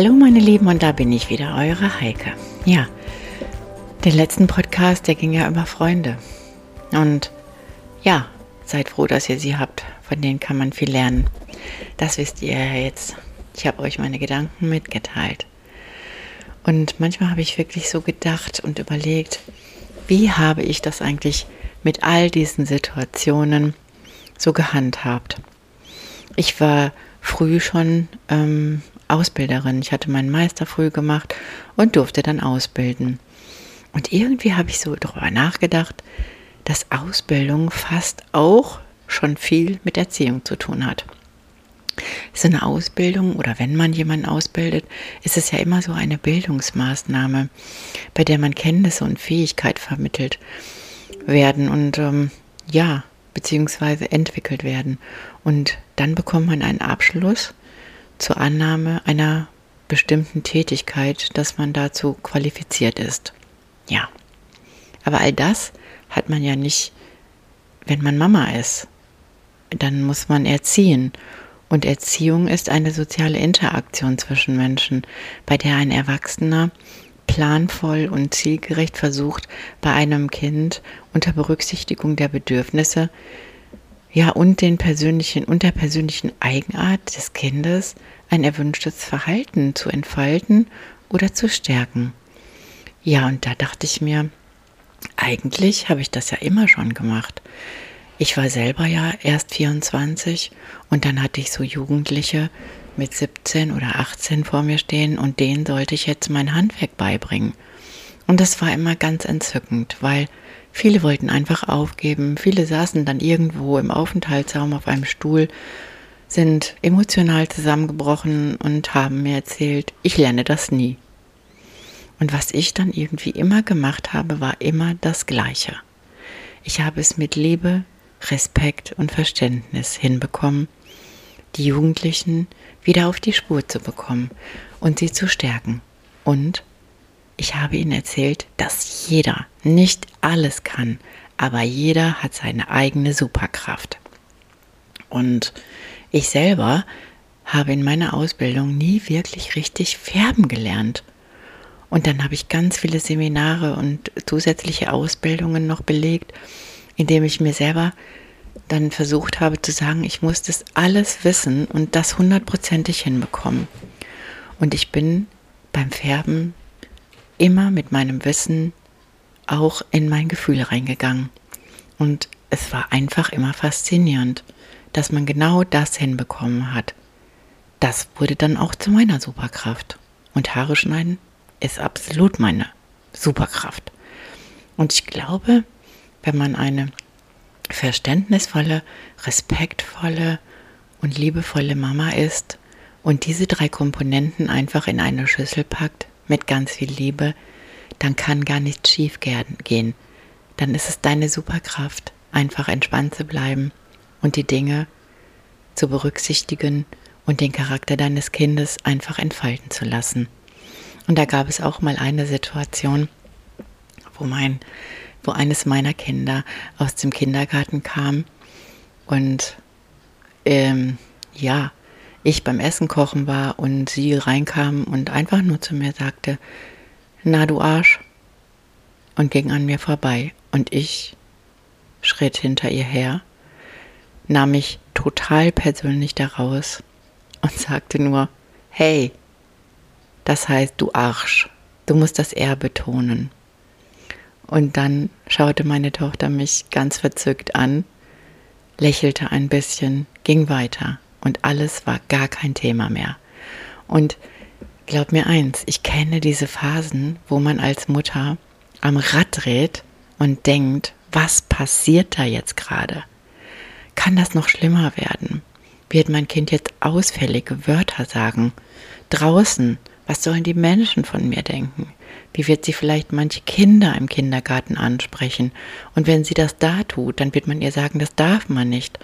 Hallo meine Lieben und da bin ich wieder, eure Heike. Ja, den letzten Podcast, der ging ja über Freunde. Und ja, seid froh, dass ihr sie habt. Von denen kann man viel lernen. Das wisst ihr ja jetzt. Ich habe euch meine Gedanken mitgeteilt. Und manchmal habe ich wirklich so gedacht und überlegt, wie habe ich das eigentlich mit all diesen Situationen so gehandhabt. Ich war früh schon ähm, Ausbilderin. Ich hatte meinen Meister früh gemacht und durfte dann ausbilden. Und irgendwie habe ich so darüber nachgedacht, dass Ausbildung fast auch schon viel mit Erziehung zu tun hat. So eine Ausbildung oder wenn man jemanden ausbildet, ist es ja immer so eine Bildungsmaßnahme, bei der man Kenntnisse und Fähigkeit vermittelt werden und ähm, ja, beziehungsweise entwickelt werden. Und dann bekommt man einen Abschluss zur Annahme einer bestimmten Tätigkeit, dass man dazu qualifiziert ist. Ja. Aber all das hat man ja nicht, wenn man Mama ist. Dann muss man erziehen. Und Erziehung ist eine soziale Interaktion zwischen Menschen, bei der ein Erwachsener planvoll und zielgerecht versucht, bei einem Kind unter Berücksichtigung der Bedürfnisse ja, und den persönlichen und der persönlichen Eigenart des Kindes ein erwünschtes Verhalten zu entfalten oder zu stärken. Ja, und da dachte ich mir, eigentlich habe ich das ja immer schon gemacht. Ich war selber ja erst 24 und dann hatte ich so Jugendliche mit 17 oder 18 vor mir stehen und denen sollte ich jetzt mein Handwerk beibringen. Und das war immer ganz entzückend, weil Viele wollten einfach aufgeben, viele saßen dann irgendwo im Aufenthaltsraum auf einem Stuhl, sind emotional zusammengebrochen und haben mir erzählt, ich lerne das nie. Und was ich dann irgendwie immer gemacht habe, war immer das Gleiche. Ich habe es mit Liebe, Respekt und Verständnis hinbekommen, die Jugendlichen wieder auf die Spur zu bekommen und sie zu stärken und ich habe Ihnen erzählt, dass jeder nicht alles kann, aber jeder hat seine eigene Superkraft. Und ich selber habe in meiner Ausbildung nie wirklich richtig färben gelernt. Und dann habe ich ganz viele Seminare und zusätzliche Ausbildungen noch belegt, indem ich mir selber dann versucht habe zu sagen, ich muss das alles wissen und das hundertprozentig hinbekommen. Und ich bin beim Färben immer mit meinem Wissen auch in mein Gefühl reingegangen. Und es war einfach immer faszinierend, dass man genau das hinbekommen hat. Das wurde dann auch zu meiner Superkraft. Und Haare schneiden ist absolut meine Superkraft. Und ich glaube, wenn man eine verständnisvolle, respektvolle und liebevolle Mama ist und diese drei Komponenten einfach in eine Schüssel packt, mit ganz viel Liebe, dann kann gar nichts schief gehen. Dann ist es deine Superkraft, einfach entspannt zu bleiben und die Dinge zu berücksichtigen und den Charakter deines Kindes einfach entfalten zu lassen. Und da gab es auch mal eine Situation, wo mein, wo eines meiner Kinder aus dem Kindergarten kam und ähm, ja, ich beim Essen kochen war und sie reinkam und einfach nur zu mir sagte, na du Arsch, und ging an mir vorbei. Und ich schritt hinter ihr her, nahm mich total persönlich daraus und sagte nur, hey, das heißt du Arsch, du musst das R betonen. Und dann schaute meine Tochter mich ganz verzückt an, lächelte ein bisschen, ging weiter und alles war gar kein Thema mehr. Und glaub mir eins, ich kenne diese Phasen, wo man als Mutter am Rad dreht und denkt, was passiert da jetzt gerade? Kann das noch schlimmer werden? Wird mein Kind jetzt ausfällige Wörter sagen? Draußen, was sollen die Menschen von mir denken? Wie wird sie vielleicht manche Kinder im Kindergarten ansprechen? Und wenn sie das da tut, dann wird man ihr sagen, das darf man nicht.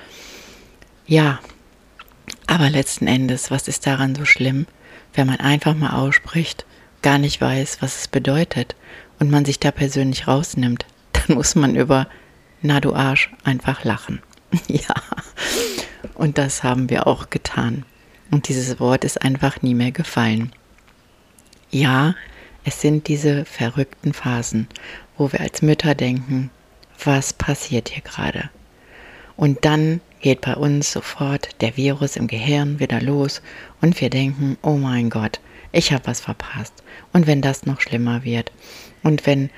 Ja, aber letzten Endes, was ist daran so schlimm, wenn man einfach mal ausspricht, gar nicht weiß, was es bedeutet und man sich da persönlich rausnimmt, dann muss man über Na du Arsch einfach lachen. ja, und das haben wir auch getan. Und dieses Wort ist einfach nie mehr gefallen. Ja, es sind diese verrückten Phasen, wo wir als Mütter denken, was passiert hier gerade? Und dann geht bei uns sofort der Virus im Gehirn wieder los und wir denken, oh mein Gott, ich habe was verpasst. Und wenn das noch schlimmer wird und wenn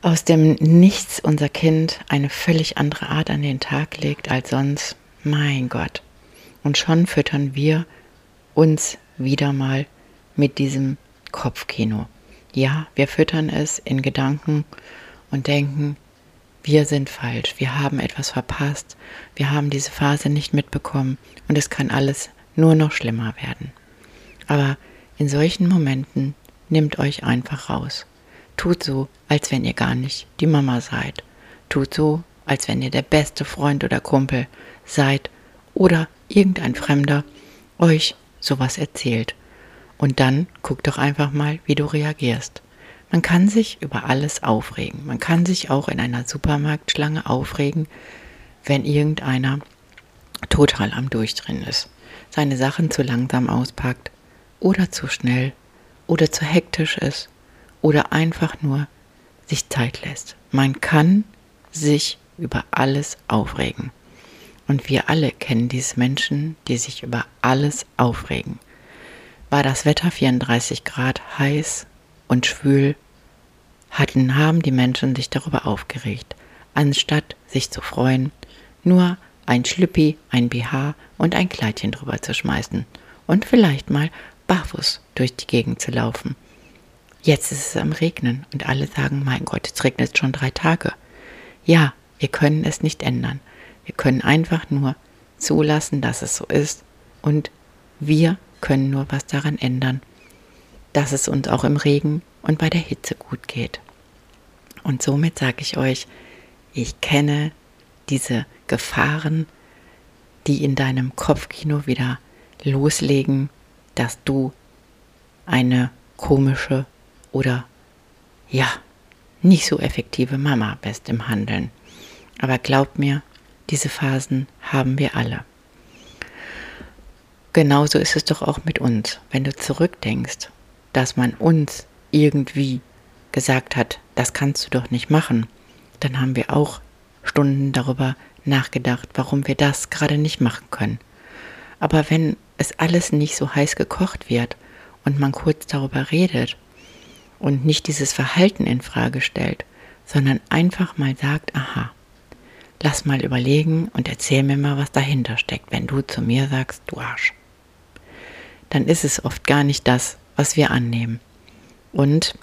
aus dem Nichts unser Kind eine völlig andere Art an den Tag legt als sonst, mein Gott. Und schon füttern wir uns wieder mal mit diesem Kopfkino. Ja, wir füttern es in Gedanken und denken, wir sind falsch, wir haben etwas verpasst, wir haben diese Phase nicht mitbekommen und es kann alles nur noch schlimmer werden. Aber in solchen Momenten nimmt euch einfach raus. Tut so, als wenn ihr gar nicht die Mama seid. Tut so, als wenn ihr der beste Freund oder Kumpel seid oder irgendein Fremder euch sowas erzählt. Und dann guck doch einfach mal, wie du reagierst. Man kann sich über alles aufregen. Man kann sich auch in einer Supermarktschlange aufregen, wenn irgendeiner total am Durchdrehen ist, seine Sachen zu langsam auspackt oder zu schnell oder zu hektisch ist oder einfach nur sich Zeit lässt. Man kann sich über alles aufregen. Und wir alle kennen diese Menschen, die sich über alles aufregen. War das Wetter 34 Grad heiß und schwül, hatten, haben die Menschen sich darüber aufgeregt, anstatt sich zu freuen, nur ein Schlüppi, ein BH und ein Kleidchen drüber zu schmeißen und vielleicht mal barfuß durch die Gegend zu laufen. Jetzt ist es am Regnen und alle sagen, mein Gott, es regnet schon drei Tage. Ja, wir können es nicht ändern. Wir können einfach nur zulassen, dass es so ist und wir können nur was daran ändern, dass es uns auch im Regen und bei der Hitze gut geht. Und somit sage ich euch, ich kenne diese Gefahren, die in deinem Kopfkino wieder loslegen, dass du eine komische oder ja, nicht so effektive Mama bist im Handeln. Aber glaub mir, diese Phasen haben wir alle. Genauso ist es doch auch mit uns, wenn du zurückdenkst, dass man uns irgendwie gesagt hat, das kannst du doch nicht machen, dann haben wir auch Stunden darüber nachgedacht, warum wir das gerade nicht machen können. Aber wenn es alles nicht so heiß gekocht wird und man kurz darüber redet und nicht dieses Verhalten in Frage stellt, sondern einfach mal sagt, aha, lass mal überlegen und erzähl mir mal, was dahinter steckt, wenn du zu mir sagst, du Arsch. Dann ist es oft gar nicht das, was wir annehmen. Und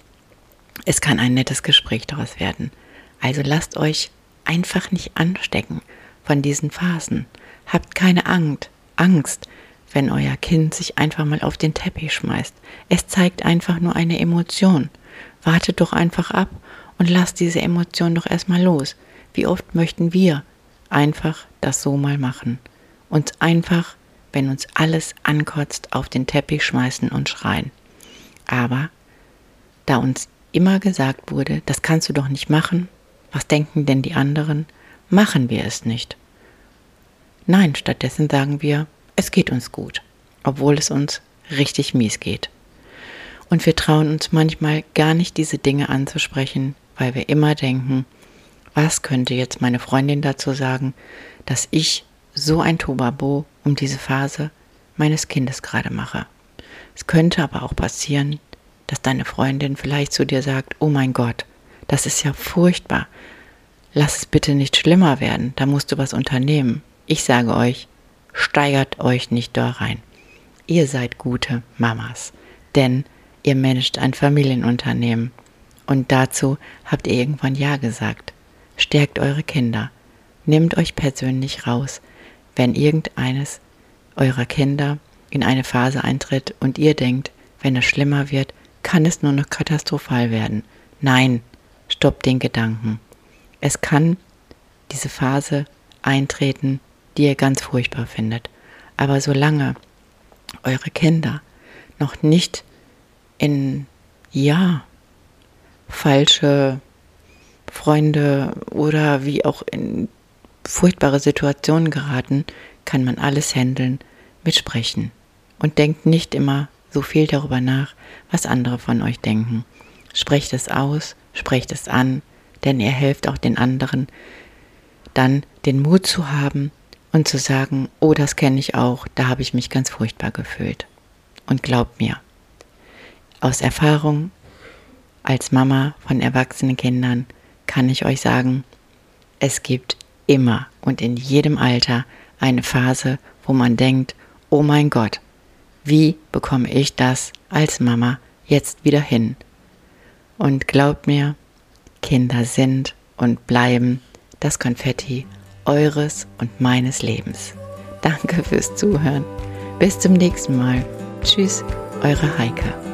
es kann ein nettes Gespräch daraus werden. Also lasst euch einfach nicht anstecken von diesen Phasen. Habt keine Angst, Angst, wenn euer Kind sich einfach mal auf den Teppich schmeißt. Es zeigt einfach nur eine Emotion. Wartet doch einfach ab und lasst diese Emotion doch erstmal los. Wie oft möchten wir einfach das so mal machen? Uns einfach, wenn uns alles ankotzt, auf den Teppich schmeißen und schreien. Aber da uns immer gesagt wurde, das kannst du doch nicht machen, was denken denn die anderen, machen wir es nicht. Nein, stattdessen sagen wir, es geht uns gut, obwohl es uns richtig mies geht. Und wir trauen uns manchmal gar nicht, diese Dinge anzusprechen, weil wir immer denken, was könnte jetzt meine Freundin dazu sagen, dass ich so ein Tobabo um diese Phase meines Kindes gerade mache. Es könnte aber auch passieren, dass deine Freundin vielleicht zu dir sagt, oh mein Gott, das ist ja furchtbar. Lass es bitte nicht schlimmer werden, da musst du was unternehmen. Ich sage euch, steigert euch nicht da rein. Ihr seid gute Mamas, denn ihr managt ein Familienunternehmen. Und dazu habt ihr irgendwann Ja gesagt. Stärkt eure Kinder. Nehmt euch persönlich raus, wenn irgendeines eurer Kinder in eine Phase eintritt und ihr denkt, wenn es schlimmer wird, kann es nur noch katastrophal werden. Nein, stopp den Gedanken. Es kann diese Phase eintreten, die ihr ganz furchtbar findet. Aber solange eure Kinder noch nicht in, ja, falsche Freunde oder wie auch in furchtbare Situationen geraten, kann man alles handeln mit Sprechen. Und denkt nicht immer so viel darüber nach, was andere von euch denken. Sprecht es aus, sprecht es an, denn ihr helft auch den anderen, dann den Mut zu haben und zu sagen, oh, das kenne ich auch, da habe ich mich ganz furchtbar gefühlt. Und glaubt mir, aus Erfahrung als Mama von erwachsenen Kindern kann ich euch sagen, es gibt immer und in jedem Alter eine Phase, wo man denkt, oh mein Gott, wie bekomme ich das als Mama jetzt wieder hin? Und glaubt mir, Kinder sind und bleiben das Konfetti eures und meines Lebens. Danke fürs Zuhören. Bis zum nächsten Mal. Tschüss, eure Heike.